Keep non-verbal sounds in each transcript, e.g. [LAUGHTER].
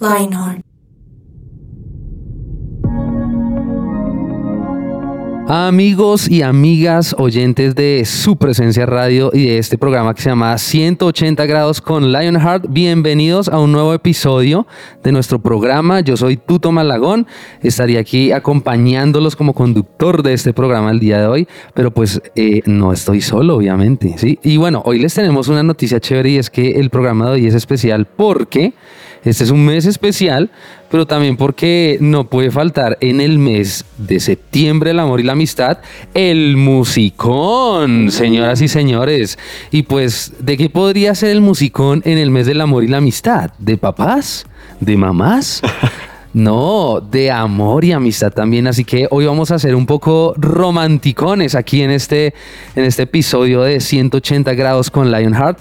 Lionheart. Amigos y amigas oyentes de su presencia radio y de este programa que se llama 180 grados con Lionheart, bienvenidos a un nuevo episodio de nuestro programa. Yo soy Tuto Malagón, estaría aquí acompañándolos como conductor de este programa el día de hoy, pero pues eh, no estoy solo, obviamente, ¿sí? Y bueno, hoy les tenemos una noticia chévere y es que el programa de hoy es especial porque este es un mes especial, pero también porque no puede faltar en el mes de septiembre el amor y la amistad, el musicón, señoras y señores. Y pues, ¿de qué podría ser el musicón en el mes del amor y la amistad? ¿De papás? ¿De mamás? [LAUGHS] No, de amor y amistad también. Así que hoy vamos a ser un poco romanticones aquí en este, en este episodio de 180 grados con Lionheart.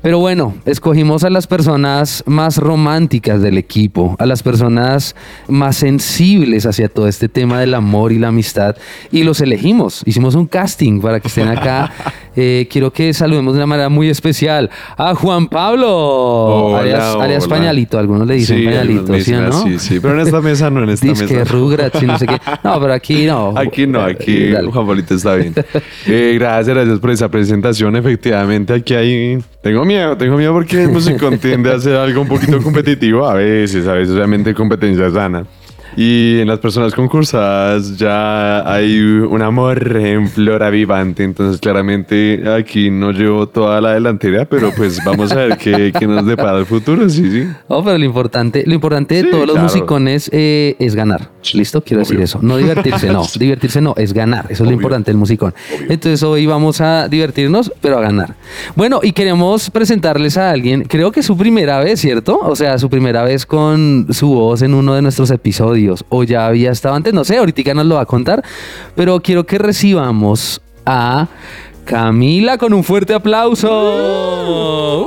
Pero bueno, escogimos a las personas más románticas del equipo, a las personas más sensibles hacia todo este tema del amor y la amistad. Y los elegimos. Hicimos un casting para que estén acá. [LAUGHS] Eh, quiero que saludemos de una manera muy especial a Juan Pablo, Hola, alias, alias hola. Pañalito. Algunos le dicen Sí, Pañalito, ¿sí o no? así, sí, pero en esta mesa no, en esta Dice que mesa. Rugrats y no sé qué. No, pero aquí no. [LAUGHS] Aquí no, aquí Dale. Juan Pablito está bien. Eh, gracias, gracias por esa presentación. Efectivamente, aquí hay... Tengo miedo, tengo miedo porque el musicón tiende a ser algo un poquito competitivo a veces, a veces obviamente competencia sana. Y en las personas concursadas ya hay un amor en flora vivante, entonces claramente aquí no llevo toda la delantera, pero pues [LAUGHS] vamos a ver qué, qué nos depara el futuro, sí, sí. No, pero lo importante, lo importante de todos los musicones eh, es ganar. ¿Listo? Quiero decir eso. No divertirse, no. [LAUGHS] divertirse no, es ganar. Eso es lo importante del musicón. Entonces hoy vamos a divertirnos, pero a ganar. Bueno, y queremos presentarles a alguien, creo que es su primera vez, ¿cierto? O sea, su primera vez con su voz en uno de nuestros episodios. O ya había estado antes, no sé, ahorita nos lo va a contar. Pero quiero que recibamos a Camila con un fuerte aplauso.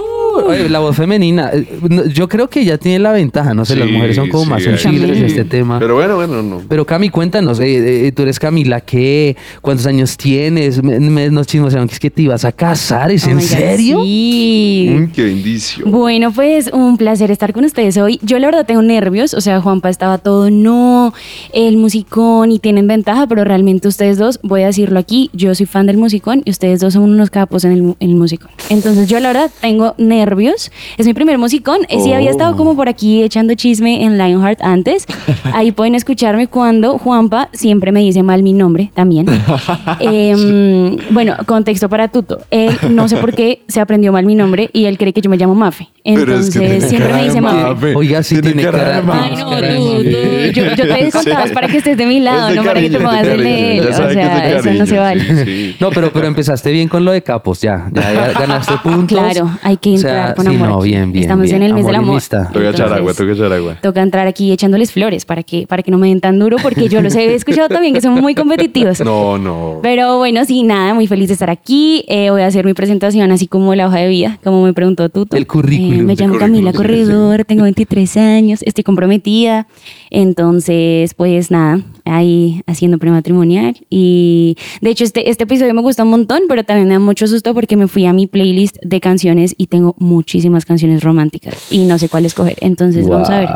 Uh, oye, la voz femenina. eh, Yo creo que ella tiene la ventaja, no sé, las mujeres son como sí, más sensibles en este tema. Pero, Pero bueno, bueno, no. Cami, cuéntanos, eh, eh, tú eres Camila, ¿qué? ¿Cuántos años tienes? Me, me- nos chismosearon que es que te ibas a casar, ¿es Oh en God, serio? Sí. Mm, qué indicio. Bueno, pues un placer estar con ustedes hoy. Yo la verdad tengo nervios, o sea, Juanpa estaba todo, no, el musicón y tienen ventaja, pero realmente ustedes dos, voy a decirlo aquí, yo soy fan del musicón y ustedes dos son unos capos en el, en el musicón. Entonces yo la verdad tengo nervios, es mi primer musicón, Eh, sí había estado como por aquí echando chisme en Lionheart antes, [LAUGHS] ahí pueden escucharme cuando Juanpa siempre me dice mal mi nombre también. [LAUGHS] Em, bueno, contexto para Tuto, él no sé por qué se aprendió mal mi nombre y él cree que yo me llamo Mafe. Pero es Entonces que tiene siempre cara me dice Mafe. Oiga, sí tiene cara de Ay, no, Mafe. tú, tú, yo, yo te contaba es para que estés de mi lado, de no para que te pongas de el de cariño. él. O sea, eso no se vale. sí, sí. No, pero, pero empezaste bien con lo de capos, ya. Ya, ya ganaste [LAUGHS] puntos. Claro, hay que O entrar con sí, amor. no, bien, bien. Estamos bien. en el mes del amor. Toca echar agua, toca echar agua. Toca entrar aquí echándoles flores para que, para que no me den tan duro, porque yo los he [LAUGHS] escuchado también que son muy competitivos. No, no. Pero bueno, sí, nada, muy feliz de estar aquí. Eh, voy a hacer mi presentación así como la hoja de vida, como me preguntó Tuto. El currículum. Eh, me llamo Camila Corredor, tengo 23 años, estoy comprometida. Entonces, pues nada, ahí haciendo prematrimonial. Y de hecho, este, este episodio me gusta un montón, pero también me da mucho susto porque me fui a mi playlist de canciones y tengo muchísimas canciones románticas y no sé cuál escoger. Entonces, vamos a ver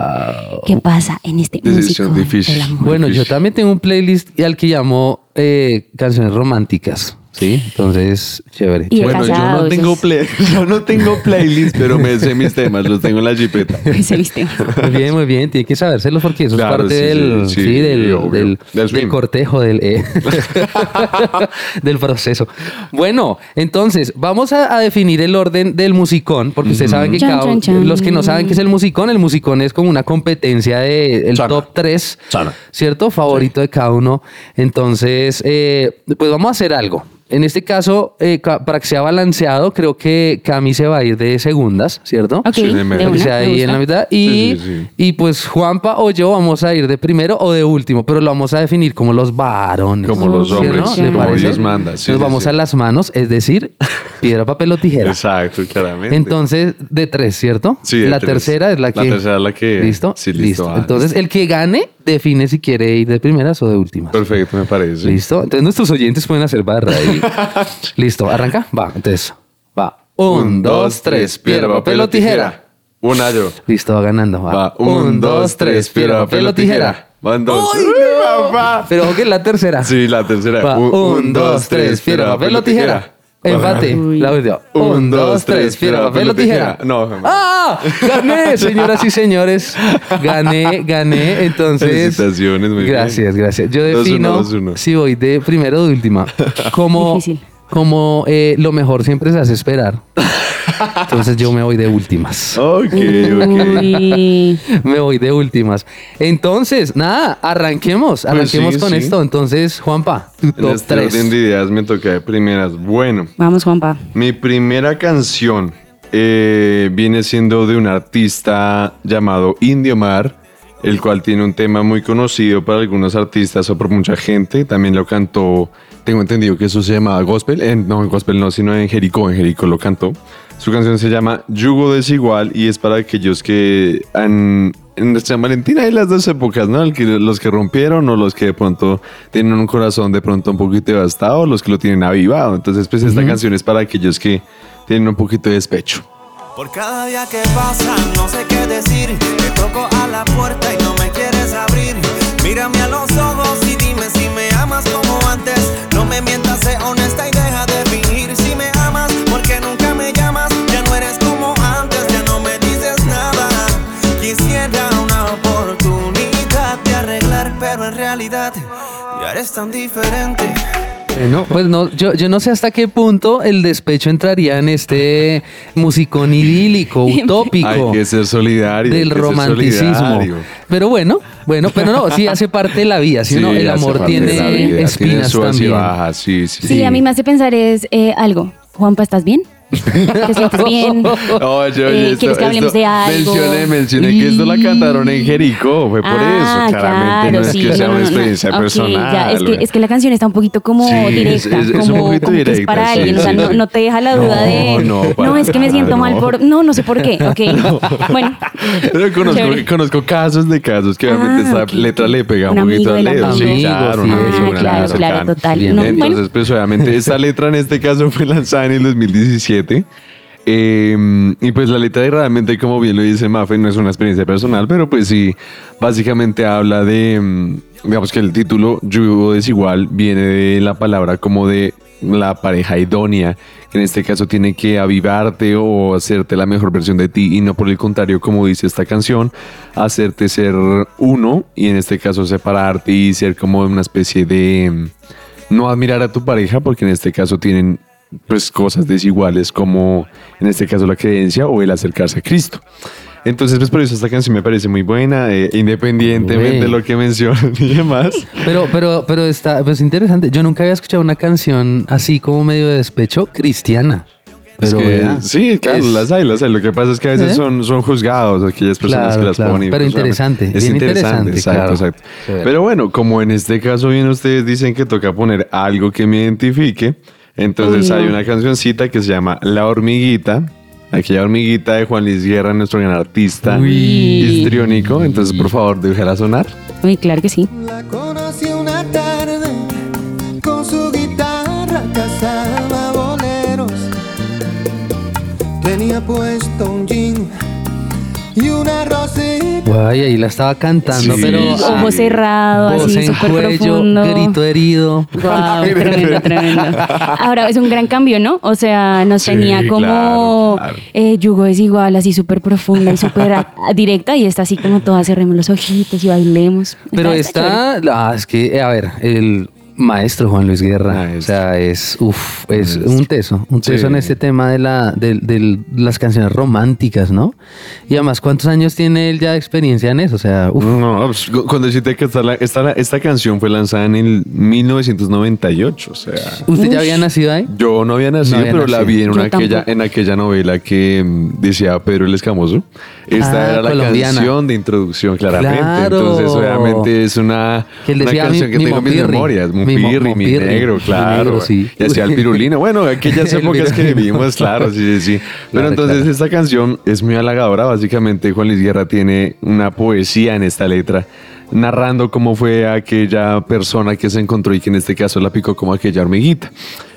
qué pasa en este Decisión músico difícil. del amor. Bueno, yo también tengo un playlist al que llamo eh, canciones románticas. Sí, entonces, chévere. Y Bueno, yo no tengo play, [LAUGHS] yo no tengo playlist, pero me sé mis temas, los tengo en la jipeta. [LAUGHS] Ese viste. Muy bien, muy bien. Tiene que sabérselos porque eso Claro, es parte sí, del, sí, sí, sí, del, obvio. del, Del del swing. cortejo, del, eh, [LAUGHS] del proceso. Bueno, entonces, vamos a, a definir el orden del musicón, porque ustedes saben que Chan, cada, chan, chan. los que no saben qué es el musicón, el musicón es como una competencia de el Sana. top 3, Sana. ¿cierto? Favorito de cada uno. Entonces, eh, pues vamos a hacer algo. En este caso, eh, para que sea balanceado, creo que Cami se va a ir de segundas, ¿cierto? Ok, Sí, me- una, sea ahí en la mitad. Y, Sí, sí, sí. y pues Juanpa o yo vamos a ir de primero o de último, pero lo vamos a definir como los varones. Como los ¿Sí, hombres, no? sí, ¿Le como parece? Dios manda, sí, Nos sí, vamos sí. a las manos, es decir, [LAUGHS] piedra, papel o tijera. Exacto, claramente. Entonces, de tres, ¿cierto? Sí, de La tres. tercera es la La que. tercera es la que- ¿Listo? sí, listo, ah, Entonces, el que gane define si quiere ir de primeras o de últimas. Perfecto, me parece. ¿Listo? Entonces, nuestros oyentes pueden hacer barra ahí. [LAUGHS] ¿Listo? ¿Arranca? Va, entonces. Va. Un, dos, tres, piedra, papel o tijera. Una yo. Listo, va ganando. Va. Va. Un, dos, tres, piedra, papel o tijera. Van dos. ¡Uy, no! papá! Pero ojo que es la tercera. Sí, la tercera. Va. Un, dos, tres, piedra, papel o tijera. Empate. Un, dos, tres, piedra, papel o tijera. No, jamás. ¡Ah! Gané, [LAUGHS] señoras y señores. Gané, gané. Entonces. Felicitaciones, muy bien. Gracias, gracias. Yo Dos, defino uno, dos, uno. si voy de primero o de última. [LAUGHS] Como, Difícil. Como eh, lo mejor siempre se hace esperar. Entonces yo me voy de últimas. Ok, ok. Me voy de últimas. Entonces, nada, arranquemos. Arranquemos Pues sí, con sí. esto. Entonces, Juanpa, tu En top este 3. orden de ideas me toca de primeras. Bueno, Vamos, Juanpa. mi primera canción eh, viene siendo de un artista llamado Indio Mar, el cual tiene un tema muy conocido para algunos artistas o por mucha gente. También lo cantó, tengo entendido que eso se llama gospel. En- no, en gospel no, sino en Jericó. En Jericó lo cantó. Su canción se llama Yugo Desigual y es para aquellos que han, en San Valentín hay las dos épocas, ¿no? El que- los que rompieron o los que de pronto tienen un corazón de pronto un poquito devastado, los que lo tienen avivado. Entonces, pues esta canción es para aquellos que tienen un poquito de despecho. Por cada día que pasa, no sé qué decir. Te toco a la puerta y no me abrir. Mírame a los ojos y dime si me amas como antes. No me mientas, sé honesta y deja de fingir. Si me amas, porque nunca me llamas. Ya no eres como antes, ya no me dices nada. Quisiera una oportunidad de arreglar, pero en realidad ya eres tan diferente. Bueno, pues no, yo, yo no sé hasta qué punto el despecho entraría en este musicón idílico, [LAUGHS] utópico. Hay que ser solidario. del que romanticismo. solidario. Pero bueno, bueno, pero no, sí hace parte de la vida, ¿sí, no? Sí, El amor tiene la vida, tiene espinas y también. bajas, sí, sí. Sí, a mí me hace pensar es eh, algo. Juanpa, ¿estás bien? [LAUGHS] ¿Te sientes bien? [LAUGHS] Oye, Eh, ¿quieres que hablemos de algo? Mencioné, mencioné que esto la cantaron en Jericó, fue por Ah, eso. Claramente claro, no es sí, que sea no, una no, no. experiencia Ok, personal. ya, es, que, es que la canción está un poquito como Sí, es- directa, es- es un como, poquito como que es directa, para sí, alguien, o sea, no, no te deja la duda No, de, no, es que me siento mal no. por, no, no sé por qué, ok, [LAUGHS] bueno, Pero conozco, conozco casos de casos que obviamente Ah, esta ok, letra le pega un, Un poquito al dedo. Sí, claro, un una claro, claro, total. No, Entonces, pues obviamente esta letra en este caso fue lanzada en el 2017. Eh, y pues la letra realmente, como bien lo dice Mafe, no es una experiencia personal, pero pues sí, básicamente habla de, mm, digamos que el título Yugo Desigual viene de la palabra como de la pareja idónea, que en este caso tiene que avivarte o hacerte la mejor versión de ti y no por el contrario, como dice esta canción, hacerte ser uno y en este caso separarte y ser como una especie de mm, no admirar a tu pareja porque en este caso tienen pues cosas desiguales como en este caso la creencia o el acercarse a Cristo. Entonces, pues por eso esta canción me parece muy buena, eh, independientemente de Güey. lo que mencionan [LAUGHS] y demás. Pero, pero, pero está pues interesante. Yo nunca había escuchado una canción así como medio de despecho cristiana. Es Pero que, vea, sí, claro, es- las hay, las hay. Lo que pasa es que a veces ¿Eh? son, son juzgados aquellas personas Claro, que las claro. ponen. Pero interesante, Es bien interesante, interesante, exacto, claro. exacto. Chévere. Pero bueno, como en este caso bien ustedes dicen que toca poner algo que me identifique, entonces Uy, hay no. una cancioncita que se llama La Hormiguita. Aquella hormiguita de Juan Luis Guerra, nuestro gran artista Uy. histriónico. Entonces, por favor, déjala sonar. uy, claro que sí. La conocí una tarde, con su guitarra cazaba boleros. Tenía puesto Guay, ahí la estaba cantando, Sí, pero sí. ah, Ojo cerrado, voz así en súper cuello, profundo. grito herido. Wow, [LAUGHS] tremendo, tremendo. Ahora es un gran cambio, ¿no? O sea, nos Sí, tenía como claro, claro. eh, yugo es igual, así súper profunda y súper directa, y está así como todas cerremos los ojitos y bailemos. Pero está, ah, es que, eh, a ver, el, Maestro Juan Luis Guerra. Maestro. O sea, es, uf, es Maestro. un teso, un teso Sí. en este tema de, la, de, de las canciones románticas, ¿no? Y además, ¿cuántos años tiene él ya de experiencia en eso? O sea, uf, No, pues, cu- cuando deciste que esta, la- esta, esta canción fue lanzada en el 1998, o sea... ¿usted ya había nacido ahí? Yo no había nacido, No había pero la nacido. vi en, una aquella, en aquella novela que mm, decía Pedro el Escamoso. Esta Ah, era la colombiana. canción de introducción, claramente. Claro. Entonces, obviamente, es una, Que una decía, canción mi- que mi tengo en mis memorias. Mi mi, Mompirri. negro, Mi claro. negro, sí. Y hacía el pirulino. Bueno, aquellas [LAUGHS] El épocas que vivimos, claro, sí, sí, sí. Pero Claro, entonces claro. esta canción es muy halagadora. Básicamente, Juan Luis Guerra tiene una poesía en esta letra narrando cómo fue aquella persona que se encontró y que en este caso la picó como aquella hormiguita.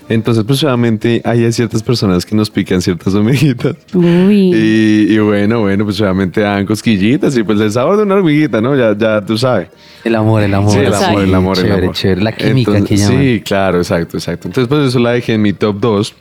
Entonces, pues obviamente hay ciertas personas que nos pican ciertas hormiguitas. Uy. [LAUGHS] Y, y bueno, bueno, pues obviamente dan cosquillitas y pues el sabor de una hormiguita, ¿no? Ya, ya tú sabes. El amor, el amor. Sí, el amor, el amor, el amor. chévere. La química Entonces, que llaman. Sí, claro, exacto, exacto. Entonces, pues eso la dejé en mi top 2.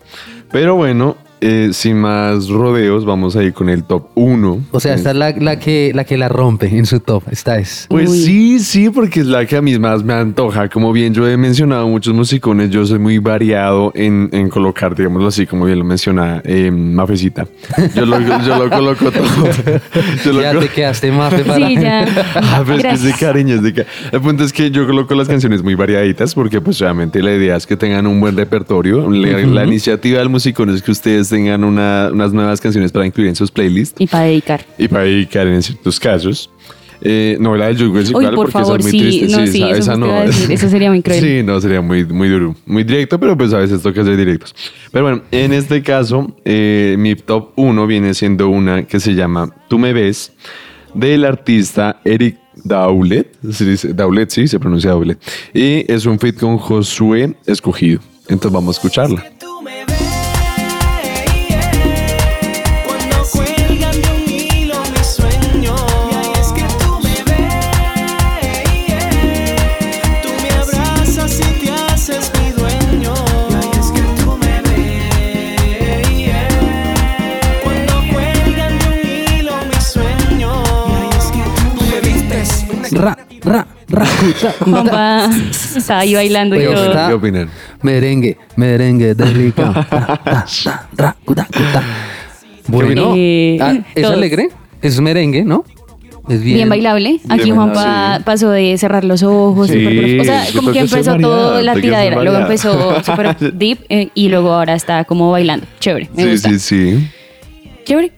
Pero bueno, eh, sin más rodeos, vamos a ir con el top 1. O sea, esta es la, la que, la que la rompe en su top. Esta es. Pues Uy. sí, sí, porque es la que a mí más me antoja. Como bien yo he mencionado muchos musicones, yo soy muy variado en, en colocar, digámoslo así, como bien lo menciona eh, Mafecita. Yo lo, yo lo coloco todo. [LAUGHS] Yo lo Ya colo- te quedaste más preparado. Sí, ya. [LAUGHS] Ah, pero es que es de cariño, es de ca- El punto es que yo coloco las canciones muy variaditas porque pues obviamente la idea es que tengan un buen repertorio. La, la iniciativa del musicón es que ustedes tengan una- unas nuevas canciones para incluir en sus playlists Y para dedicar. y para dedicar en ciertos casos. Eh, no, la del Yugo es igual por porque favor, muy sí, triste. no, sí, esa, eso esa justo no. eso sería muy [LAUGHS] cruel. Sí, no, sería muy, muy duro. Muy directo, pero pues a veces toca ser directos. Pero bueno, en este caso, eh, mi top 1 viene siendo una que se llama Tú me ves, del artista Eric Daulet. Daulet, sí, se pronuncia Daulet. Y es un feat con Josué Escogido. Entonces vamos a escucharla. Ra, ra, ra, cuta, [LAUGHS] cuta. Juanpa estaba ahí bailando y todo. está- ¿Qué opinan? Merengue, merengue de rica. [LAUGHS] Ra, ra, ra, ra, cuta, cuta. Bueno, Eh, ah, ¿es todos. alegre? Es merengue, ¿no? Es bien. Bien, bailable. Aquí Bien Juanpa bailable, pasó de cerrar los ojos. Sí, súper profundo. o sea, yo como que empezó todo variado, la creo que soy tiradera. Luego empezó [LAUGHS] súper deep eh, y luego ahora está como bailando. Chévere, me Sí, gusta. sí, sí. Chévere.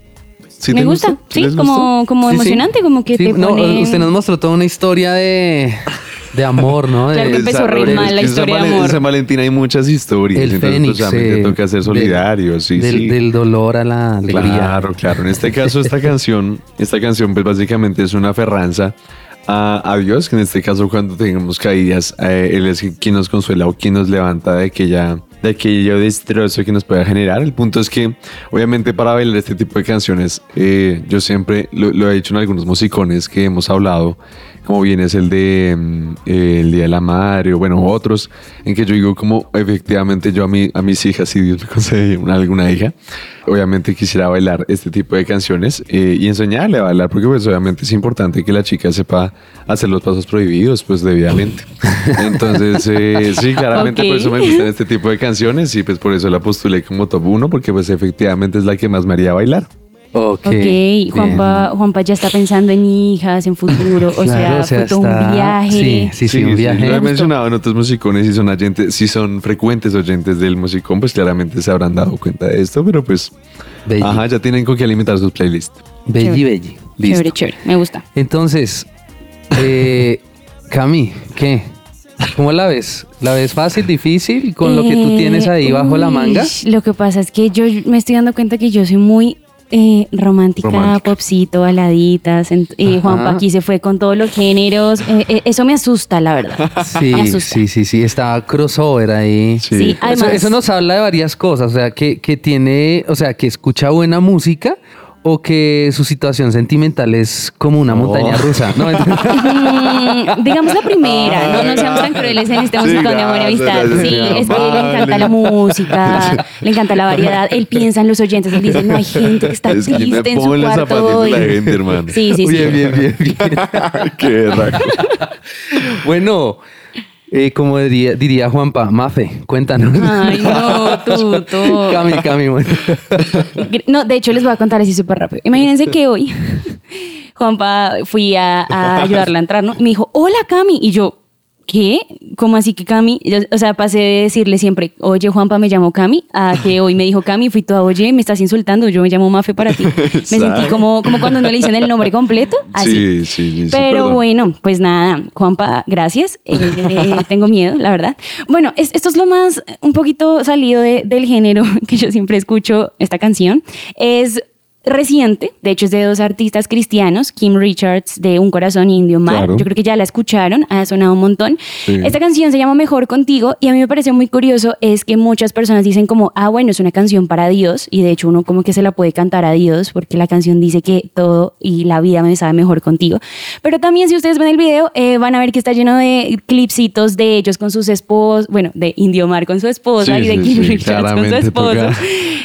¿Sí me gusta. gusta? Sí, como, como Sí, sí. emocionante, como que te no, pone... usted nos mostró toda una historia de, de amor, ¿no? De- [LAUGHS] Claro que empezó re mal la que historia de amor. En San Valentín hay muchas historias. el entonces, fénix. pues, obviamente eh, toca ser solidario, sí, del, sí. del dolor a la alegría. Claro, claro. En este caso, esta [LAUGHS] canción, esta canción, pues básicamente es una ferranza a, a Dios, que en este caso, cuando tengamos caídas, eh, Él es quien nos consuela o quien nos levanta de aquella de aquello destrozo que nos pueda generar. El punto es que, obviamente, para bailar este tipo de canciones, eh, yo siempre lo, lo he dicho en algunos musicones que hemos hablado, como bien es el de mm, eh, el Día de la Madre, o bueno, otros, en que yo digo como efectivamente yo a, mí, a mis hijas, si Dios me [LAUGHS] concede una, alguna hija, obviamente quisiera bailar este tipo de canciones eh, y enseñarle a bailar, porque pues obviamente es importante que la chica sepa hacer los pasos prohibidos, pues debidamente. [LAUGHS] Entonces, eh, sí, claramente por eso me gustan este tipo de canciones y pues por eso la postulé como top 1, porque pues efectivamente es la que más me haría bailar. Ok. Ok, bien. Juanpa, Juanpa ya está pensando en hijas, en futuro, o [LAUGHS] Claro, sea, está- un viaje. Sí, sí, sí, un viaje. Lo he mencionado en otros musicones y son oyentes, si son frecuentes oyentes del musicón, pues claramente se habrán dado cuenta de esto, pero pues, Belli. ajá, ya tienen con qué alimentar sus playlists. Belli, Chévere. belli. Listo. Chévere, chévere, me gusta. Entonces, eh, [LAUGHS] Cami, ¿qué? ¿Cómo la ves? ¿La ves fácil, difícil con lo que tú tienes ahí Eh, bajo la uy, manga? Lo que pasa es que yo me estoy dando cuenta que yo soy muy eh, romántica, Romántica. popcito, baladitas. Ajá. Juanpa aquí se fue con todos los géneros. eh, eh, eso me asusta, la verdad. [LAUGHS] Sí, me asusta. sí, sí, sí, está crossover ahí. Sí. Sí, Eso, además. eso nos habla de varias cosas, o sea, que, que tiene, o sea, que escucha buena música o que su situación sentimental es como una montaña rusa. No, [LAUGHS] Mm, digamos la primera, no, no seamos tan crueles en este músico de amor y amistad. Sí, es que le encanta la música, [LAUGHS] le encanta la variedad. Él piensa en los oyentes, él dice, no hay gente que está Es que me triste en su pongo cuarto hoy. la gente, hermano. Sí, sí, sí. bien, bien, bien, bien. [LAUGHS] Qué berraco. Bueno, Eh, como diría, diría Juanpa, Mafe, cuéntanos. Ay, no, tú, tú. [LAUGHS] Cami, Cami. bueno. No, de hecho les voy a contar así súper rápido. Imagínense que hoy [LAUGHS] Juanpa fui a, a ayudarla a entrar, ¿no? Y me dijo, hola Cami. Y yo, ¿qué? ¿Cómo así que Cami? Yo, o sea, pasé de decirle siempre, oye Juanpa, me llamo Cami, a que hoy me dijo Cami, fui toda, oye, me estás insultando, yo me llamo Mafe para ti. [LAUGHS] Me sentí como, como cuando no le dicen el nombre completo, así. Sí, sí, sí, Pero perdón. bueno, pues nada, Juanpa, gracias. Eh, eh, [LAUGHS] tengo miedo, la verdad. Bueno, es- esto es lo más, un poquito salido de- del género [LAUGHS] que yo siempre escucho esta canción. Es reciente, de hecho es de dos artistas cristianos, Kim Richards de Un Corazón Indio Mar. Claro. Yo creo que ya la escucharon, ha sonado un montón. Sí. Esta canción se llama Mejor Contigo y a mí me pareció muy curioso es que muchas personas dicen como, ah, bueno, es una canción para Dios y de hecho uno como que se la puede cantar a Dios porque la canción dice que todo y la vida me sabe mejor contigo. Pero también si ustedes ven el video eh, van a ver que está lleno de clipsitos de ellos con sus esposos, bueno, de Indio Mar con su esposa Sí, y de sí, Kim Richards con su esposo.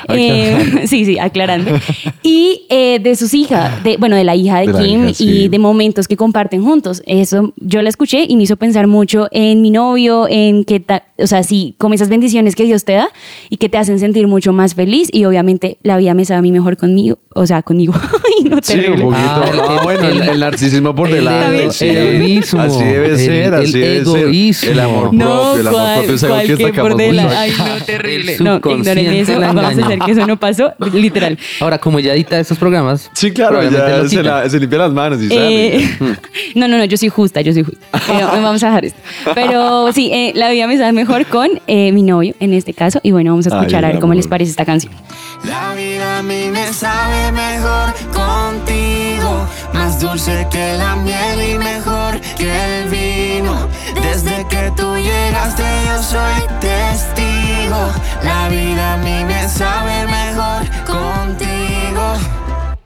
Eh, [LAUGHS] sí, sí, aclarando. Y [LAUGHS] eh, de sus hijas, de, bueno, de la hija de, De Kim hija, sí. y de momentos que comparten juntos. Eso yo la escuché y me hizo pensar mucho en mi novio, en que, ta- o sea, sí, como esas bendiciones que Dios te da y que te hacen sentir mucho más feliz y obviamente la vida me sabe a mí mejor conmigo, o sea, conmigo. [LAUGHS] Ay, no Sí, un terrible. poquito. Ah, el- Ah, bueno, el, el narcisismo por el delante. sí. el egoísmo, Así debe el- ser, el así debe egoísmo. ser. El amor No, propio, el amor ¿cuál- propio es algo que por dela- mucho. Ay, no, terrible. El No, ignoren subconsciente eso. Vamos a hacer que eso no pasó, literal. Ahora, como ya edita estos programas. Sí, claro, lo se, quita. la- se limpia las manos y Eh, [LAUGHS] [LAUGHS] no, no, no, yo soy justa, yo soy justa. Pero [LAUGHS] vamos a dejar esto. Pero sí, eh, la vida me sabe mejor con eh, mi novio en este caso. Y bueno, vamos a Ay, escuchar a ver cómo les parece esta canción. La vida a mí me sabe mejor contigo, más dulce que la miel y mejor que el vino. Desde que tú llegaste yo soy testigo. La vida a mí me sabe mejor contigo.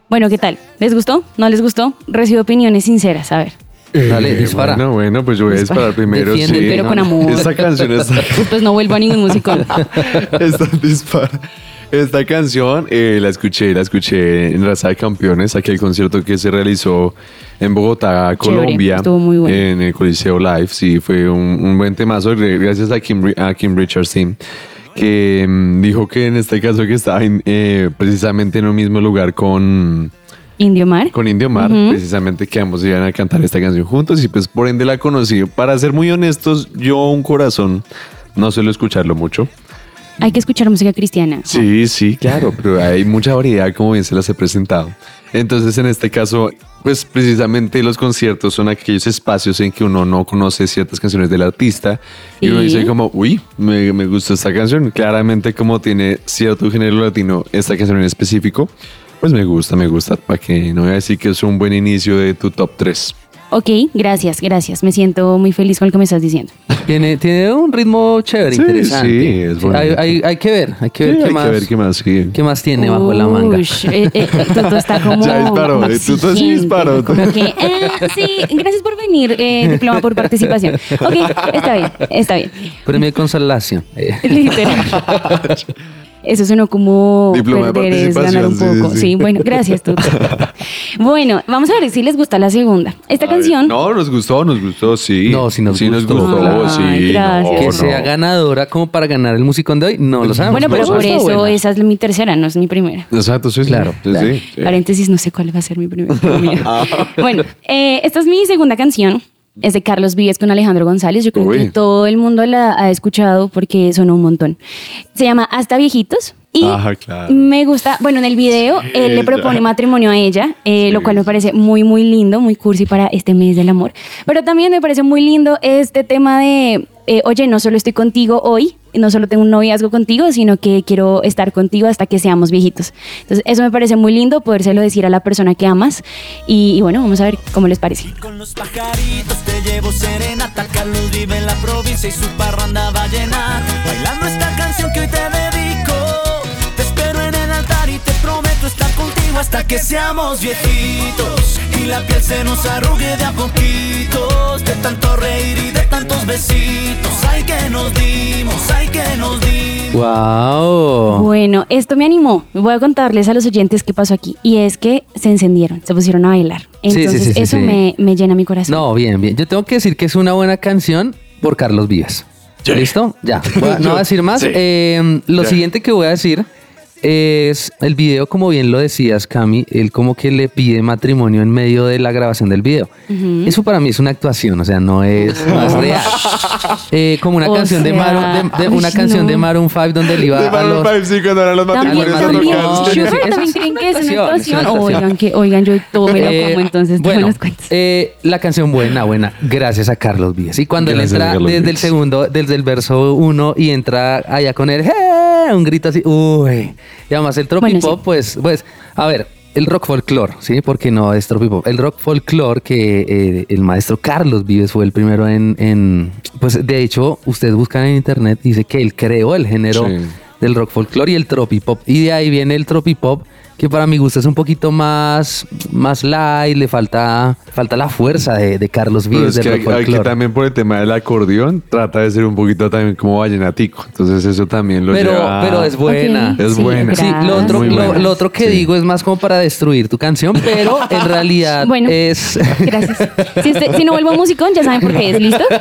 Bueno, ¿qué tal? ¿Les gustó? ¿No les gustó? Recibo opiniones sinceras, a ver. Dale, Eh, dispara. Bueno, bueno, pues yo voy a disparar primero. Defiende, sí. pero con amor. Esta canción está, Después [LAUGHS] no vuelvo a ningún musicón. [LAUGHS] esta, dispara. Esta canción eh, la escuché, la escuché en Raza de Campeones, aquel concierto que se realizó en Bogotá, Chévere, Colombia, estuvo muy bueno. en el Coliseo Live. Sí, fue un, un buen temazo, gracias a Kim, a Kim Richards, sí, que mm, dijo que en este caso que estaba en, eh, precisamente en un mismo lugar con Indio Mar. con Indio Mar, precisamente que ambos iban a cantar esta canción juntos y pues por ende la conocí. Para ser muy honestos, yo un corazón no suelo escucharlo mucho. Hay que escuchar música cristiana. Sí, sí, claro, pero hay mucha variedad como bien se las he presentado. Entonces en este caso, pues precisamente los conciertos son aquellos espacios en que uno no conoce ciertas canciones del artista y uno Sí. dice como, uy, me, me gusta esta canción. Claramente como tiene cierto género latino esta canción en específico, pues me gusta, me gusta. Para que no voy a decir que es un buen inicio de tu top 3. Ok, gracias, gracias. Me siento muy feliz con lo que me estás diciendo. Tiene, tiene un ritmo chévere, Sí, interesante. sí, es bonito. hay, hay- hay que ver, hay que ver Sí, qué hay más. que ver qué más. sí. ¿Qué más tiene bajo la manga? Eh, eh, Toto está [LAUGHS] como. Ya disparó, eh, Toto sí disparó. Como que, ah, sí, gracias por venir, eh, diploma por participación. Ok, está bien, está bien. Premio de consolación. Eh, Literal. [LAUGHS] Eso sonó como Diploma de perder es ganar un poco. Sí, sí, sí. bueno, gracias, [LAUGHS] Toto. bueno, vamos a ver si les gusta la segunda. Esta A ver, canción. No, nos gustó, nos gustó, sí. No, sí nos sí gustó. Nos gustó, sí. gracias. no, que no. sea ganadora como para ganar el musicón de hoy, no lo sabemos. bueno, pero por eso buena. esa es mi tercera, no es mi primera. Exacto, sí. Claro, Sí, claro. sí, sí. Paréntesis, no sé cuál va a ser mi primera. mira. [LAUGHS] bueno, eh, esta es mi segunda canción. Es de Carlos Vives con Alejandro González. Yo creo Uy. que todo el mundo la ha escuchado porque sonó un montón. Se llama Hasta Viejitos. Y Ajá, claro. me gusta, bueno, en el video él le ya. propone matrimonio a ella, eh, lo cual me parece muy, muy lindo, muy cursi para este mes del amor. Pero también me parece muy lindo este tema de, eh, oye, no solo estoy contigo hoy, no solo tengo un noviazgo contigo, sino que quiero estar contigo hasta que seamos viejitos. Entonces, eso me parece muy lindo, podérselo decir a la persona que amas. Y, y bueno, vamos a ver cómo les parece. Con los pajaritos te llevo serenata. Carlos vive en la provincia y su parranda va a llenar. Bailando esta canción que hoy te dedico. Contigo hasta que seamos viejitos. Y la piel se nos arrugue de a poquitos. De tanto reír y de tantos besitos. Ay que nos dimos, ay que nos dimos. Wow. Bueno, esto me animó. Voy a contarles a los oyentes qué pasó aquí. Y es que se encendieron, se pusieron a bailar. Sí, sí, Entonces, sí, sí, eso sí. Me, me llena mi corazón. No, bien, bien. Yo tengo que decir que es una buena canción por Carlos Vives. Sí. ¿Listo? Ya. Voy a- [LAUGHS] no voy a decir más. Sí. Eh, lo Ya. siguiente que voy a decir es el video, como bien lo decías, Cami, él como que le pide matrimonio en medio de la grabación del video. Eso para mí es una actuación, o sea, no es, no es real. Eh, como una O canción de sea, Maroon, de, de una canción no. de Maroon 5 donde él iba De a Maroon los... 5, sí, cuando eran los También, matrimonios también. Sugar, Es también creen que es una actuación, es una. Oigan, que, oigan, yo todo me lo Eh, como, entonces bueno, las cuentas. eh, la canción buena, buena, gracias a Carlos Vives. Y cuando Gracias él entra desde el Vives. segundo, desde el verso uno y entra allá con el "Eh", un grito así, uy. Y además el tropipop, Bueno, sí. pues, pues, a ver, el rock folklore, ¿sí? Porque no es tropipop. El rock folklore que eh, el maestro Carlos Vives fue el primero en, en, pues, de hecho, ustedes buscan en internet, dice que él creó el género Sí. del rock folklore y el tropipop. Y de ahí viene el tropipop, que para mi gusto es un poquito más, más light, le falta, falta la fuerza de, de Carlos Pero Vives es que también por el tema del acordeón trata de ser un poquito también como vallenatico. Entonces eso también lo Pero, lleva... pero es buena. Es sí, buena. Sí, lo otro, lo, buena. lo otro que Sí. digo es más como para destruir tu canción, pero en realidad [LAUGHS] Bueno. es... [LAUGHS] Gracias. Si, usted- si no vuelvo musicón, ya saben por qué es. ¿Listo? [LAUGHS]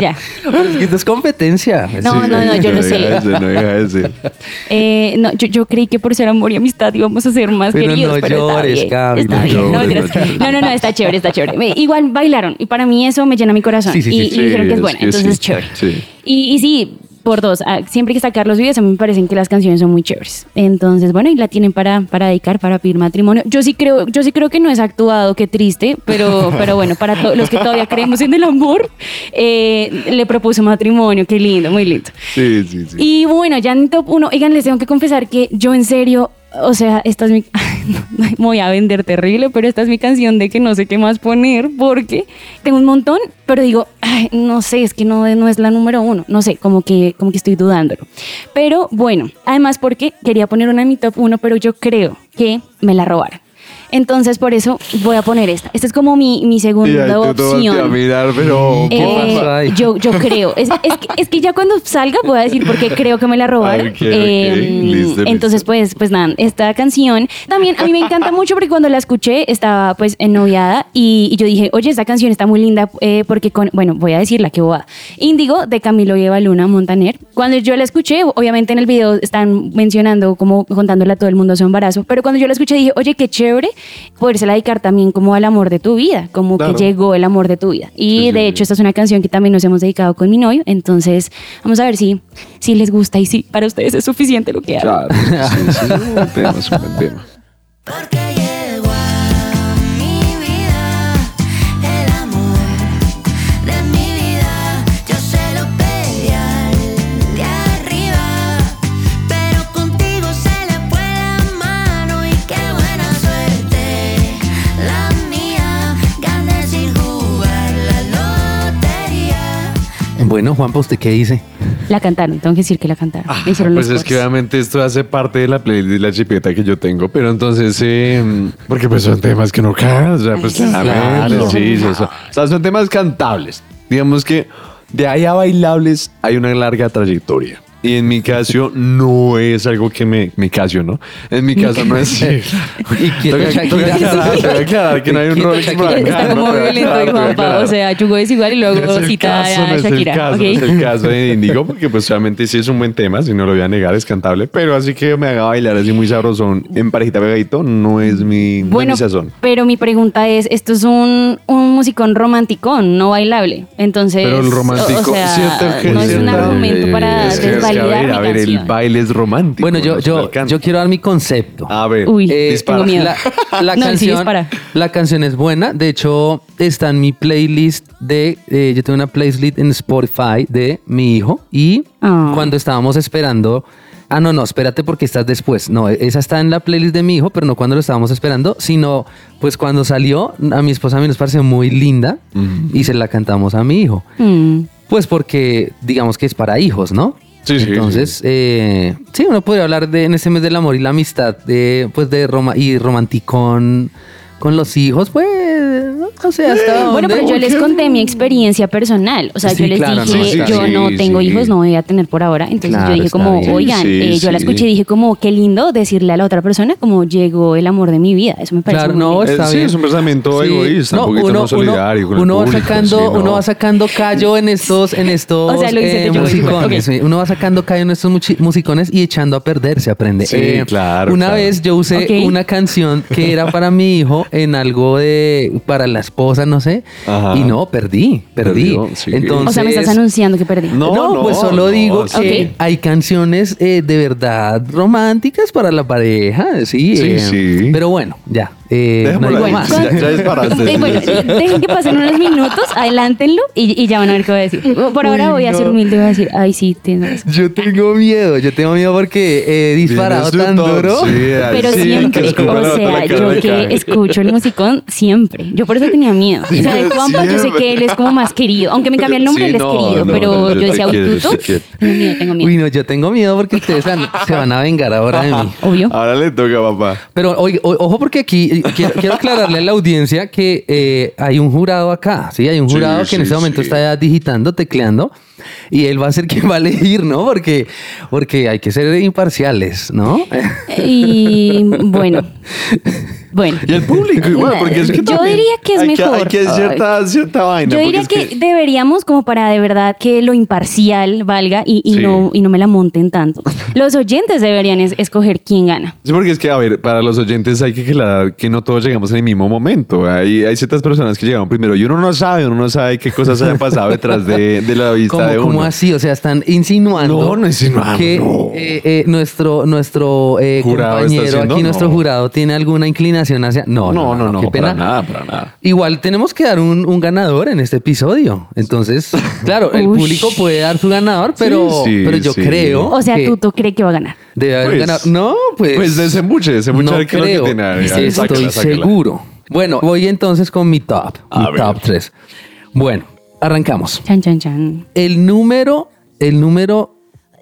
Ya. es que esto es competencia. No, no, no, yo lo sé. ese, no. Eh, no, yo, yo creí que por ser amor y amistad íbamos a ser más Pero queridos, no pero llores, Gaby, no llores, no no, no, está chévere, está chévere. Igual bailaron y para mí eso me llena mi corazón. Sí, sí, sí, y, y sí, dijeron que es es buena, entonces sí, chévere. sí. Y, y sí, por dos, ah, siempre que está Carlos Vives, a mí me parecen que las canciones son muy chéveres. Entonces, bueno, y la tienen para, para dedicar, para pedir matrimonio. Yo sí creo, yo sí creo que no es actuado, qué triste, pero, pero bueno, para los que todavía creemos en el amor, eh, le propuso matrimonio, qué lindo, muy lindo. Sí, sí, sí. Y bueno, ya en top 1, oigan, les tengo que confesar que yo en serio, o sea, esta es mi... [LAUGHS] me voy a vender terrible, pero esta es mi canción de que no sé qué más poner porque tengo un montón, pero digo, no sé, es que no, no es la número uno, no sé, como que, como que estoy dudándolo. Pero bueno, además porque quería poner una en mi top 1, pero yo creo que me la robaron. Entonces, por eso voy a poner esta. Esta es como mi, mi Y segunda ahí tú te opción. a mirar, pero... ¿Qué Eh, pasó ahí? yo, yo creo. Es, es que, es que ya cuando salga voy a decir por qué creo que me la robaron. Listo, entonces, listo. pues, pues nada, esta canción también a mí me encanta mucho porque cuando la escuché estaba pues ennoviada y, y yo dije, oye, esta canción está muy linda eh, porque con, bueno, voy a decirla que boda. Índigo de Camilo y Eva Luna Montaner. Cuando yo la escuché, obviamente en el video están mencionando como contándole a todo el mundo su embarazo, pero cuando yo la escuché dije, oye, qué chévere podérsela dedicar también como al amor de tu vida, como Claro. que llegó el amor de tu vida. Y Sí, de sí. hecho, esta es una canción que también nos hemos dedicado con mi novio, entonces vamos a ver si, si les gusta y si para ustedes es suficiente lo que hago. Claro, sí, sí, es un buen tema, es un buen tema. [LAUGHS] Bueno, Juanpa, ¿usted qué dice? La cantaron, tengo que decir que la cantaron. Hicieron Pues los es que obviamente esto hace parte de la playlist de la chipeta que yo tengo, pero entonces, eh, porque pues son temas que no cagan, o sea, pues claro. sí, sí, eso. o sea, son temas cantables. Digamos que de ahí a bailables hay una larga trayectoria. Y en mi caso no es algo que me, mi caso, ¿no? En mi caso no es... [LAUGHS] Y quieto, Toca- Shakira. toca aclarar, toca aclarar que no hay un acá, Está como violento y aclarar. o sea, Chugo es igual y luego cita caso, a no es Shakira. el caso, ¿ok? no es el caso de Indigo, porque pues obviamente sí es un buen tema, si no lo voy a negar, es cantable, pero así que me haga bailar así muy sabrosón en parejita pegadito, no es mi, no es Bueno, mi sazón. pero mi pregunta es, esto es un, un musicón romanticón, no bailable. Entonces, Pero el romántico, no es un argumento para es que- a ver, a ver, el baile es romántico. Bueno, yo, no yo, yo quiero dar mi concepto. A ver, Uy, Eh, dispara. tengo miedo. La, la [LAUGHS] No, sí, canción, dispara. la canción es buena. De hecho, está en mi playlist de. eh, yo tengo una playlist en Spotify de mi hijo. Y cuando estábamos esperando. Ah, no, no, espérate porque estás después. No, esa está en la playlist de mi hijo, pero no cuando lo estábamos esperando, sino pues cuando salió, a mi esposa a mí nos pareció muy linda y se la cantamos a mi hijo. Mm. Pues porque digamos que es para hijos, ¿no? Sí, sí, Entonces, eh, sí, uno podría hablar de en este mes del amor y la amistad, de, pues de Roma y romanticón con los hijos, pues, no sé hasta Bueno, pero yo les conté mi experiencia personal. O sea, Sí, yo les claro, dije, no, sí, yo sí, no tengo sí. hijos, no voy a tener por ahora. Entonces Claro, yo dije está como, bien. oigan, Sí, eh, yo la sí. escuché y dije como, qué lindo decirle a la otra persona como llegó el amor de mi vida. Eso me parece Claro, muy no, lindo. está Eh, sí, bien. es un pensamiento egoísta, un poquito no solidario con el uno va público, sacando, sí, no. uno va sacando callo en estos, en [LAUGHS] estos O sea, lo hice eh, de yo, musicones. ok. sí. Uno va sacando callo en estos muchi- musicones y echando a perder se aprende. Eh, Sí, claro, Una claro. vez yo usé Ok. una canción que era para mi hijo en algo de para la esposa, no sé, Ajá. y no perdí, perdí. Perdió, sí. Entonces, o sea, me estás anunciando que perdí. No, no, no, pues solo no, digo que hay canciones eh, de verdad románticas para la pareja, sí. Sí, eh, sí. Pero bueno, ya. Eh, no digo ahí. más. Ya, ya disparaste. [LAUGHS] Eh, bueno, dejen que pasen unos minutos, adelántenlo y, y ya van a ver qué voy a decir. Por ahora Uy, voy a ser humilde y voy a decir, ay, sí, tienes razón. Yo tengo miedo, yo tengo miedo porque he disparado tan duro. sí, [LAUGHS] Pero sí, siempre, o sea, yo que cae. escucho el musicón siempre. Yo por eso tenía miedo. O sea, de Juanpa yo sé que él es como más querido. Aunque me cambie el nombre, Sí, él es no, querido. no, pero no, yo decía Aututo, tengo miedo, tengo miedo. Uy, no, yo tengo miedo porque ustedes se van a vengar ahora de mí. Obvio. Ahora le toca, papá. Pero oye, ojo porque aquí eh, quiero, quiero aclararle a la audiencia que eh, hay un jurado acá, ¿sí? Hay un Sí, jurado que en sí, este momento sí. está digitando, tecleando, y él va a ser quien va a elegir, ¿no? Porque, porque hay que ser imparciales, ¿no? Y bueno. Bueno. Y el público igual, porque es que Yo diría que es hay mejor. hay que cierta, cierta vaina. Yo diría es que, deberíamos, como para de verdad que lo imparcial valga y, y Sí. no, y no me la monten tanto. Los oyentes deberían es- escoger quién gana. Sí, porque es que, a ver, para los oyentes hay que aclarar que no todos llegamos en el mismo momento. Hay, hay ciertas personas que llegaron primero y uno no sabe, uno no sabe qué cosas hayan pasado detrás de, de la vista ¿Cómo, de uno. cómo así? O sea, están insinuando No, no insinuamos, que no. eh, eh, nuestro, nuestro eh, compañero haciendo, aquí, nuestro jurado, tiene alguna inclinación hacia... No, No, no, no, qué pena. para nada, para nada. Igual tenemos que dar un, un ganador en este episodio. Entonces, [LAUGHS] claro, el Ush. público puede dar su ganador, pero, sí, pero yo sí. creo O sea, que Tuto cree que va a ganar. debe haber Pues, ganador. No, pues... Pues desembuche, desembuche no lo que creo. tiene. Estoy sácala, sácala. seguro. Bueno, voy entonces con mi top. A mi ver. top 3. Bueno, arrancamos. Chan, chan, chan. El número, el número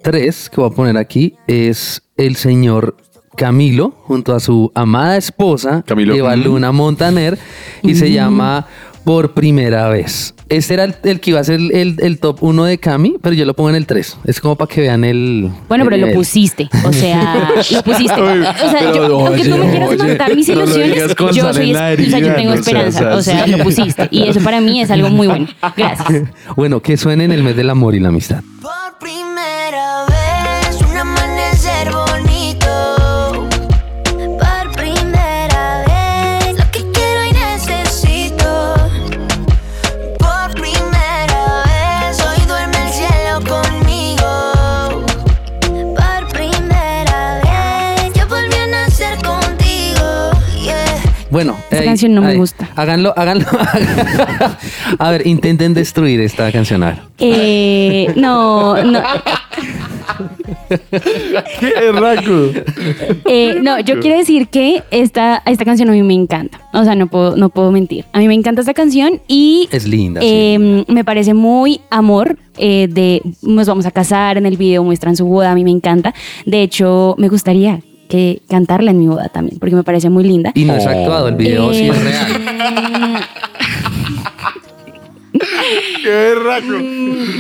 3 que voy a poner aquí es el señor Camilo junto a su amada esposa Camilo. Eva Mm. Luna Montaner y se llama Por Primera Vez. Este era el, el que iba a ser el, el- el top 1 de Cami, pero yo lo pongo en el 3. Es como para que vean el... Bueno, el pero lo pusiste. O sea, [LAUGHS] lo pusiste. O sea, pero yo, aunque tú me quieras oye, matar mis ilusiones, yo soy, o sea, yo tengo esperanza. O sea, lo pusiste. Y eso para mí es algo muy bueno. Gracias. [LAUGHS] Bueno, que suene en el mes del amor y la amistad. Bueno, Esta canción no me gusta. Háganlo, háganlo. [LAUGHS] a ver, intenten destruir esta canción. A ver. Eh, no, no. ¡Qué raco! Eh, no, yo quiero decir que esta, esta canción a mí me encanta. O sea, no puedo, no puedo mentir. A mí me encanta esta canción y Es linda, sí. eh, me parece muy amor. eh, de nos vamos a casar en el video muestran su boda. A mí me encanta. De hecho, me gustaría que cantarla en mi boda también, porque me parece muy linda. Y no es actuado, el video sí es Eh, real. [LAUGHS] [LAUGHS] ¡Qué raco!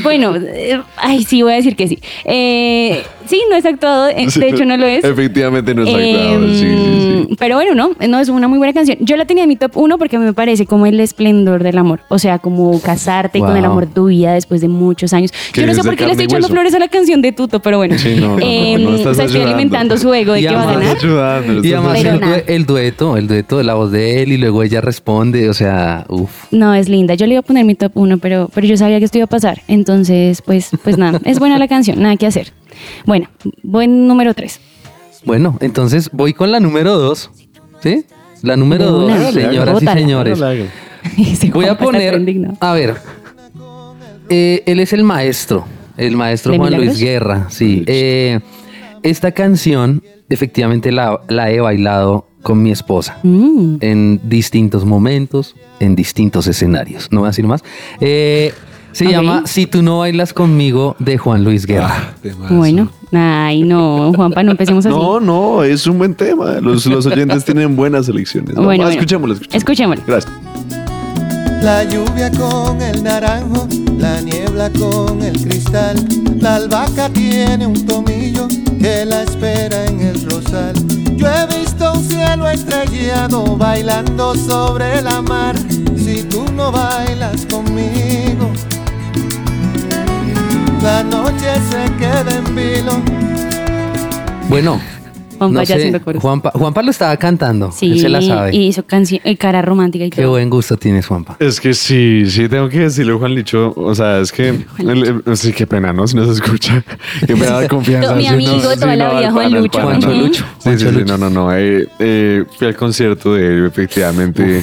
Bueno, eh, ay, sí, voy a decir que sí. Eh, sí, no es actuado, eh, de hecho no lo es. Efectivamente no es actuado. Em, sí, sí, sí. Pero bueno, no, no es una muy buena canción. Yo la tenía en mi top 1 porque me parece como el esplendor del amor. O sea, como casarte con el Wow. amor de tu vida después de muchos años. Que Yo no es sé de por qué le carne estoy y echando hueso. flores a la canción de Tuto, pero bueno. Sí, no, no, no, Em, no estás o sea, estoy ayudando. alimentando su ego de Y que va a además- ganar. ayudando, Y además Pero nada. el dueto, el dueto de la voz de él y luego ella responde, o sea, uff. No, es linda. Yo le iba a poner mi top 1, pero, pero yo sabía que esto iba a pasar. Entonces, pues, pues nada, es buena la canción, nada que hacer. Bueno, buen número 3. Bueno, entonces voy con la número dos, ¿sí? La número De dos, una. señoras y Bótala. señores. [LAUGHS] Voy a poner, a ver, eh, él es el maestro, el maestro ¿De Juan Luis? Guerra, sí. Eh, esta canción, efectivamente, la, la he bailado con mi esposa Mm. en distintos momentos, en distintos escenarios. No voy a decir más. Eh, se llama Si tú no bailas conmigo de Juan Luis Guerra. Bueno, ay, no, Juanpa, no empecemos así. No, no, es un buen tema. Los, los oyentes tienen buenas elecciones. Bueno, escuchémoslo, escuchémoslo. Escuchémoslo. Gracias. La lluvia con el naranjo, la niebla con el cristal. La albahaca tiene un tomillo que la espera en el rosal. Yo he visto un cielo estrellado bailando sobre la mar. Si tú no bailas conmigo, la noche se queda en vilo. Bueno, Juanpa no ya sé, haciendo coros. Juanpa, Juanpa lo estaba cantando. Sí, él se la sabe. y hizo canción, eh, cara romántica y Qué todo. buen gusto tienes, Juanpa. Es que sí, sí, tengo que decirle, Juan Licho. O sea, es que. [LAUGHS] el- el- sí, qué pena, ¿no? Si no se escucha. Que me da [LAUGHS] confianza. Mi amigo no, de toda sí, la vida, Juan Lucho. pana. Lucho, Sí, sí, sí, no, no, no. eh, eh, fui al concierto de él, efectivamente.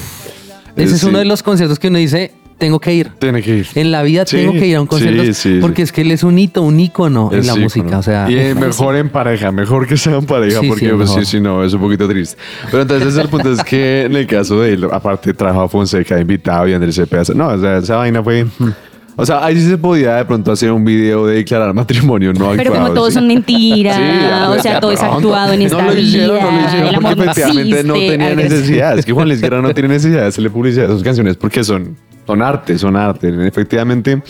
Ese es uno de los conciertos que uno dice, tengo que ir. Tiene que ir. En la vida Sí, tengo que ir a un concierto sí, sí, porque sí. es que él es un hito, un ícono en Es la ícono. música. O sea, y eh, mejor en pareja, mejor que sea en pareja, Sí, porque sí, pues, sí, sí, no, es un poquito triste. Pero entonces el punto es que en el caso de él, aparte trajo a Fonseca invitado y Andrés Cepeda. No, o sea, esa vaina fue. O sea, ahí sí se podía de pronto hacer un video de declarar matrimonio, no Pero como actuado, todos sí. son mentiras, Sí, o sea, todo es actuado en esta no lo hicieron, vida. no lo hicieron el porque amor no efectivamente no existe. tenía necesidad. Es que Juan Luis Guerra no tiene necesidad de hacerle publicidad a sus canciones porque son, son arte, son arte. Efectivamente,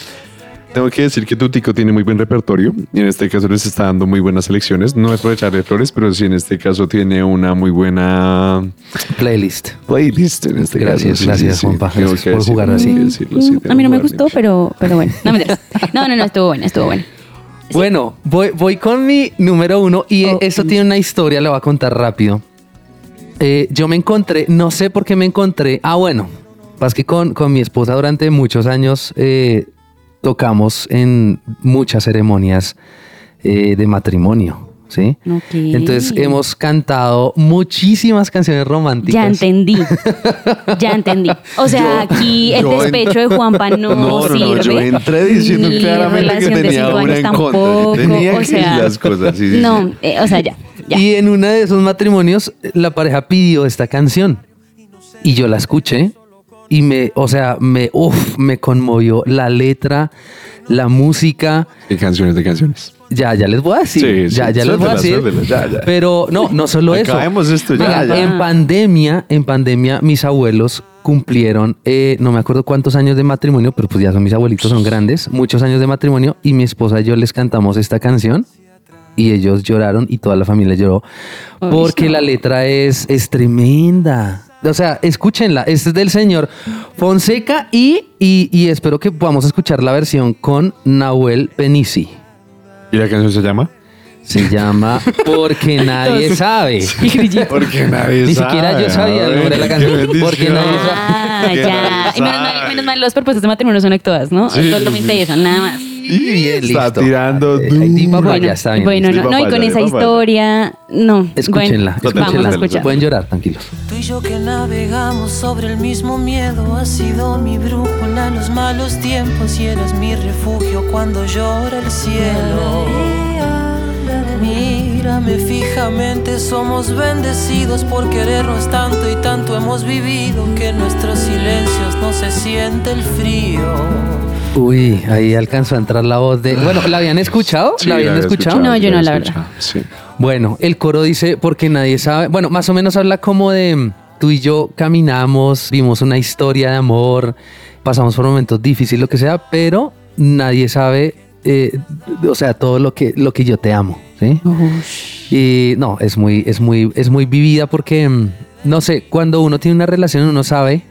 tengo que decir que Tutico tiene muy buen repertorio y en este caso les está dando muy buenas selecciones. No es por echarle flores, pero sí en este caso tiene una muy buena playlist. playlist. En este Gracias, caso, Sí, gracias, sí, sí. Juanpa. Gracias por decirlo, jugar así. decirlo, Mm, a mí no me gustó, pero, pero bueno. No, mentiras. no, no, no, estuvo bueno, estuvo bueno. [LAUGHS] Bueno, voy, voy con mi número uno y Oh, esto mm. tiene una historia, la voy a contar rápido. Eh, yo me encontré, no sé por qué me encontré. Ah, bueno, pasa que con, con mi esposa durante muchos años eh, tocamos en muchas ceremonias eh, de matrimonio, ¿sí? Entonces hemos cantado muchísimas canciones románticas. Ya entendí. Ya entendí. O sea, aquí el despecho de Juanpa no, [LAUGHS] No, no, no, sirve. yo entré diciendo Ni claramente que relación de tenía una en contra. tampoco, Tenía o sea, decir las cosas. sí, sí, sí. No, eh, o sea, ya. ya. Y en uno de esos matrimonios, la pareja pidió esta canción. Y yo la escuché. Y me, o sea, me, uf, me conmovió la letra, la música. Y canciones de canciones. Ya, ya les voy a decir. Sí, sí, ya, ya les voy a decir. suéltela, ya, ya. Pero no, no solo eso. Acabemos esto ya. En pandemia, en pandemia, mis abuelos cumplieron, eh, no me acuerdo cuántos años de matrimonio, pero pues ya son mis abuelitos, son grandes, muchos años de matrimonio, y mi esposa y yo les cantamos esta canción. Y ellos lloraron y toda la familia lloró. Porque la letra es, es tremenda. O sea, escúchenla. Este es del señor Fonseca y, y, y espero que podamos escuchar la versión con Nahuel Penisi. ¿Y la canción se llama? Se llama [LAUGHS] Porque nadie sabe. Porque nadie Ni siquiera yo sabía el nombre de la canción. Porque nadie sabe. Ah, ya. Y menos mal, sabe. menos mal, los propuestas de matrimonio son actuadas, ¿no? Sí, Solamente sí, sí. eso, nada más. Y bien, Está listo. tirando papá, Bueno, ya está bien. bueno, no, no, y con esa historia, no. Escúchenla, Bueno, vamos a escúchenla. escuchar. Pueden llorar, tranquilos. Tú y yo que navegamos sobre el mismo miedo has sido mi brújula en los malos tiempos y eres mi refugio cuando llora el cielo. Mírame fijamente, somos bendecidos por querernos tanto y tanto hemos vivido que en nuestros silencios no se siente el frío. Uy, ahí alcanzó a entrar la voz de. Bueno, ¿la habían escuchado? Sí, ¿La habían había escuchado? No, yo la no, la escuchado, Sí. Bueno, el coro dice porque nadie sabe. Bueno, más o menos habla como de mm, tú y yo caminamos, vimos una historia de amor, pasamos por momentos difíciles, lo que sea, pero nadie sabe, eh, o sea, todo lo que, lo que yo te amo, ¿sí? Y no, es muy, es muy, es muy vivida porque, mm, no sé, cuando uno tiene una relación, uno sabe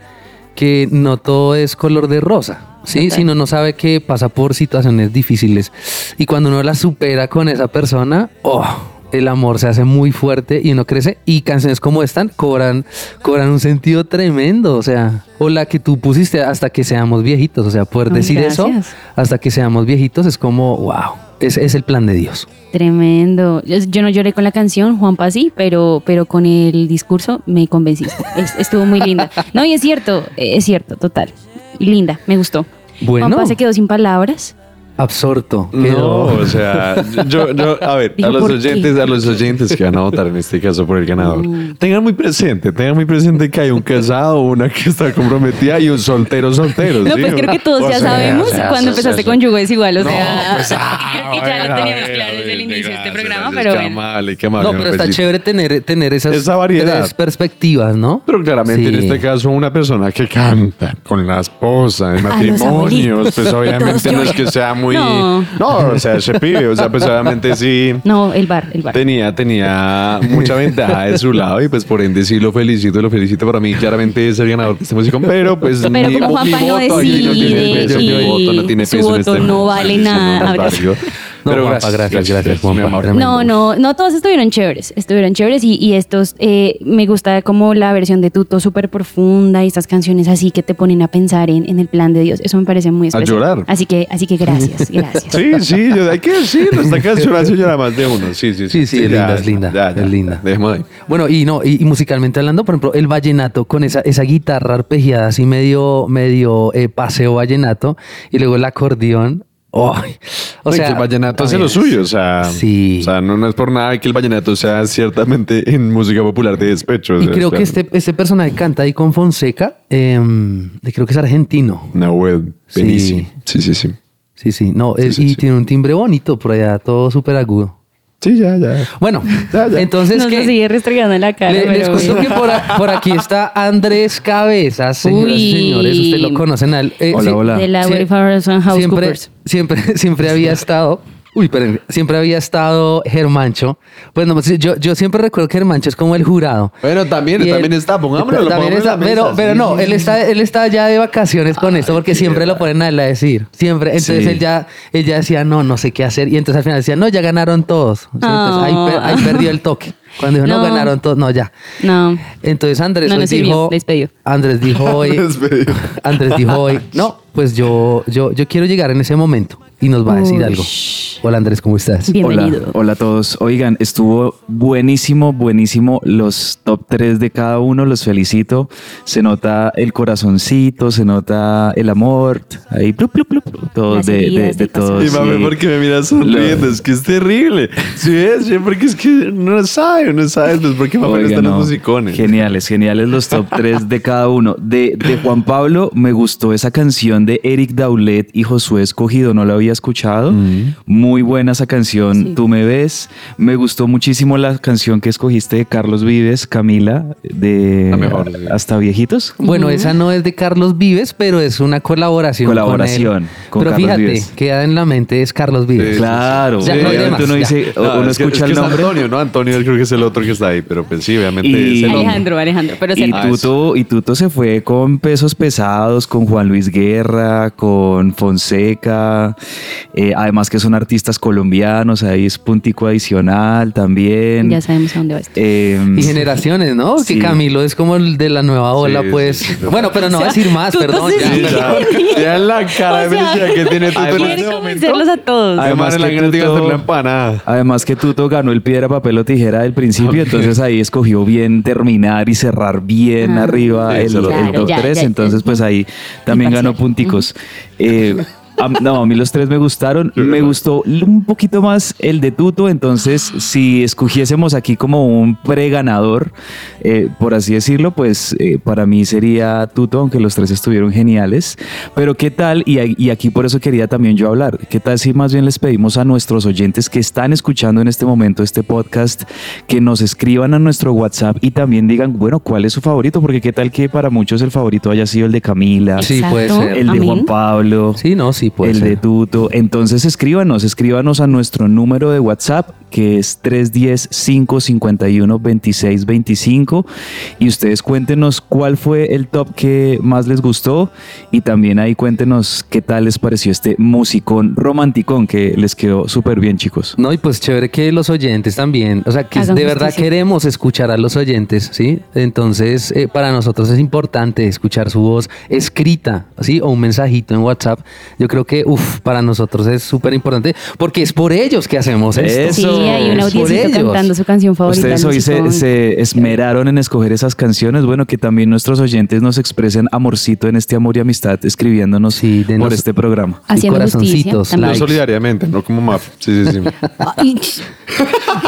que no todo es color de rosa. Sí, Total. sino uno sabe que pasa por situaciones difíciles y cuando uno las supera con esa persona, oh, el amor se hace muy fuerte y uno crece y canciones como esta cobran, cobran un sentido tremendo, o sea, o la que tú pusiste hasta que seamos viejitos, o sea, poder Ay, decir eso hasta que seamos viejitos es como, wow, es, es el plan de Dios. Tremendo. Yo, yo no lloré con la canción, Juanpa sí, pero, pero con el discurso me convenciste. Es- estuvo muy linda. No, y es cierto, es cierto, total. Linda, me gustó. Bueno. Juanpa se quedó sin palabras. Absorto. No, o sea, yo, yo, a ver, a los oyentes, a los oyentes que van a votar en este caso por el ganador, tengan muy presente, tengan muy presente que hay un casado, una que está comprometida y un soltero soltero. No, ¿sí? pues creo que todos O ya sea, sabemos sea, cuando sea, empezaste con Yugo es igual, o sea, pues, ah, [LAUGHS] creo que ya bueno, lo teníamos claro desde el inicio de este programa, gracias, pero qué bueno. amable, qué amable, No, pero está chévere tener, tener esas Esa variedad. tres perspectivas, ¿no? Pero claramente Sí. en este caso una persona que canta con la esposa en A los matrimonios, pues obviamente no es que sea muy... No. No, o sea, ese pibe, o sea, pues obviamente sí... No, el bar, el bar. Tenía, tenía mucha ventaja de su lado y pues por ende sí lo felicito, lo felicito para mí claramente es el ganador de este músico, pero pues Pero mi, como mi Juanpa no voto aquí no tiene decide peso, mi voto no tiene su peso en voto este no momento, vale nada. no. No, Pero Juanpa, gracias, gracias, Juanpa, mi amor. tremendo. No, no, no todos estuvieron chéveres, estuvieron chéveres y, y estos, eh, me gusta como la versión de Tuto súper profunda y estas canciones así que te ponen a pensar en, en el plan de Dios, eso me parece muy especial. llorar. Así que, así que gracias, [LAUGHS] gracias. Sí, sí, yo, hay que decirlo, esta canción hace llorar más de uno, sí, sí, Sí, sí, es linda, es linda, es linda. Dejemos ahí. Bueno, y no, y, y musicalmente hablando, por ejemplo, el vallenato con esa, esa guitarra arpegiada así medio, medio eh, paseo vallenato y luego el acordeón. ¡Ay! O sea, que el vallenato hace lo suyo, o sea, Sí. o sea no, no es por nada que el vallenato sea ciertamente en música popular de despecho. o Y creo que este, este personaje canta ahí con Fonseca, em, creo que es argentino. Nahuel Sí. Benici. Sí, sí, sí. Sí, sí, no, Sí, es- sí, y tiene un timbre bonito por allá, todo súper agudo. Sí, ya, ya. Bueno, Ya, ya. [LAUGHS] entonces Nos lo que sigue restregando en la cara. le- les cuento que por, a- por aquí está Andrés Cabezas, señoras y señores, ustedes lo conocen. Eh, Hola, sí, hola. De la Sí. Wayfarers and House siempre, Coopers. siempre, [LAUGHS] siempre había estado. Uy, pero siempre había estado Germancho. Bueno, pues, yo, yo siempre recuerdo que Germancho es como el jurado. Bueno, también, Y él- también está, pongámoslo, lo también está, la mesa, pero, sí, pero no, él está, él está ya de vacaciones con esto porque siempre lo ponen a él a decir. Siempre. Entonces Sí. él ya, él ya decía, no, no sé qué hacer. Y entonces al final decía, no, ya ganaron todos. Entonces ahí, per- ahí perdió el toque. Cuando dijo, no, No. ganaron todos, no, ya. No, Entonces Andrés No hoy nos sirvió, dijo, despedido. [LAUGHS] Andrés dijo hoy. Andrés dijo hoy, no, pues yo, yo, yo quiero llegar en ese momento y nos va a decir Uy. algo. Hola Andrés, ¿cómo estás? bienvenido. Hola, hola a todos. Oigan, estuvo buenísimo, buenísimo. Los top 3 de cada uno, los felicito. Se nota el corazoncito, se nota el amor. Ahí, plup, plup, plup, plup, todo Las de, de, heridas de del todo. Y mami, sí. ¿por qué me miras sonriendo? Es que es terrible. Sí, es, sí, porque es que no sabe, no sabe, pues porque me Oiga, están no, los musicones. Geniales, geniales los top 3 de cada uno. De, de Juan Pablo me gustó esa canción de Eric Daulet y Josué Escogido, no la había escuchado. Muy buena esa canción, Sí. Tú me ves. Me gustó muchísimo la canción que escogiste de Carlos Vives, Camila, de La mejor, sí. Hasta Viejitos. Bueno, esa no es de Carlos Vives, pero es una colaboración. Colaboración con él. con pero Carlos fíjate, Vives. queda en la mente es Carlos Vives. Sí, Claro, Ya, no hay uno dice, No, uno es que- escucha es que el es nombre. Antonio, ¿no? Antonio creo que es el otro que está ahí, pero pues sí, obviamente Y- es el. Alejandro, Alejandro, pero Y Tuto, y Tuto se fue con pesos pesados, con Juan Luis Guerra, con Fonseca, eh, además que son artistas colombianos, ahí es puntico adicional también. Ya sabemos a dónde va esto. Eh, Y generaciones, ¿no? Sí. Que Camilo es como el de la nueva ola, Sí, pues. sí, sí. Bueno, pero no voy a decir más, perdón. entonces ya, la cara de O sea, felicidad que tiene [LAUGHS] Tuto en este Quiere momento. convencerlos a todos. Además, Además la que que Tuto- hacer la empanada. Además que Tuto ganó el piedra, papel o tijera del principio, entonces ahí escogió bien terminar y cerrar bien Ah, arriba Sí, el, lo- el Claro, top ya, 3, ya, entonces ya. pues ahí también ganó Eh, a- no, a mí los tres me gustaron. Me gustó un poquito más el de Tuto. Entonces, si escogiésemos aquí como un pre-ganador, eh, por así decirlo, pues eh, para mí sería Tuto, aunque los tres estuvieron geniales. Pero qué tal, y, y aquí por eso quería también yo hablar, qué tal si más bien les pedimos a nuestros oyentes que están escuchando en este momento este podcast, que nos escriban a nuestro WhatsApp y también digan, bueno, ¿cuál es su favorito? Porque qué tal que para muchos el favorito haya sido el de Camila. Sí, puede ser. El de. Juan Pablo. Sí, no, sí, puede el ser. de Tuto. Entonces escríbanos, escríbanos a nuestro número de WhatsApp que es 310-551-2625 y ustedes cuéntenos cuál fue el top que más les gustó y también ahí cuéntenos qué tal les pareció este musicón romanticón que les quedó súper bien chicos. No, y pues chévere que los oyentes también, o sea, que Hagan de verdad justicia. queremos escuchar a los oyentes, ¿sí? Entonces, eh, para nosotros es importante escuchar su voz escrita, ¿sí? O un mensajito en WhatsApp. Yo creo que, uff, para nosotros es súper importante porque es por ellos que hacemos esto. Eso. Sí, hay una audiencia ellos. cantando su canción favorita. Ustedes hoy se, esmeraron en escoger esas canciones. Bueno, que también nuestros oyentes nos expresen amorcito en este amor y amistad escribiéndonos Sí, por este programa. Haciendo corazoncitos, justicia. No solidariamente, no como maf. Sí, sí, sí. [LAUGHS]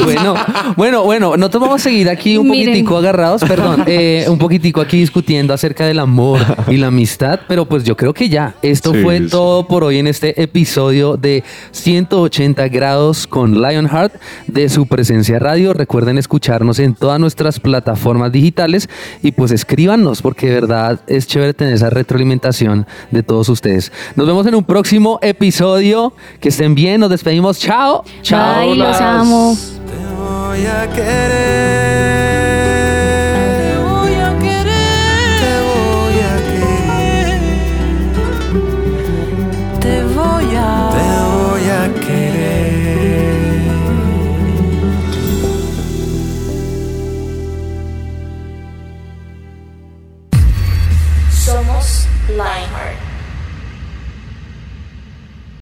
Bueno, bueno, bueno, nosotros vamos a seguir aquí un Miren. poquitico agarrados, perdón, [LAUGHS] eh, un poquitico aquí discutiendo acerca del amor y la amistad, pero pues yo creo que ya, esto Sí, fue sí. todo por hoy en este episodio de 180 grados con Lionheart de su presencia radio. Recuerden escucharnos en todas nuestras plataformas digitales y pues escríbanos porque de verdad es chévere tener esa retroalimentación de todos ustedes. Nos vemos en un próximo episodio. Que estén bien, nos despedimos. Chao. Chao. Bye, los amo. Te voy a querer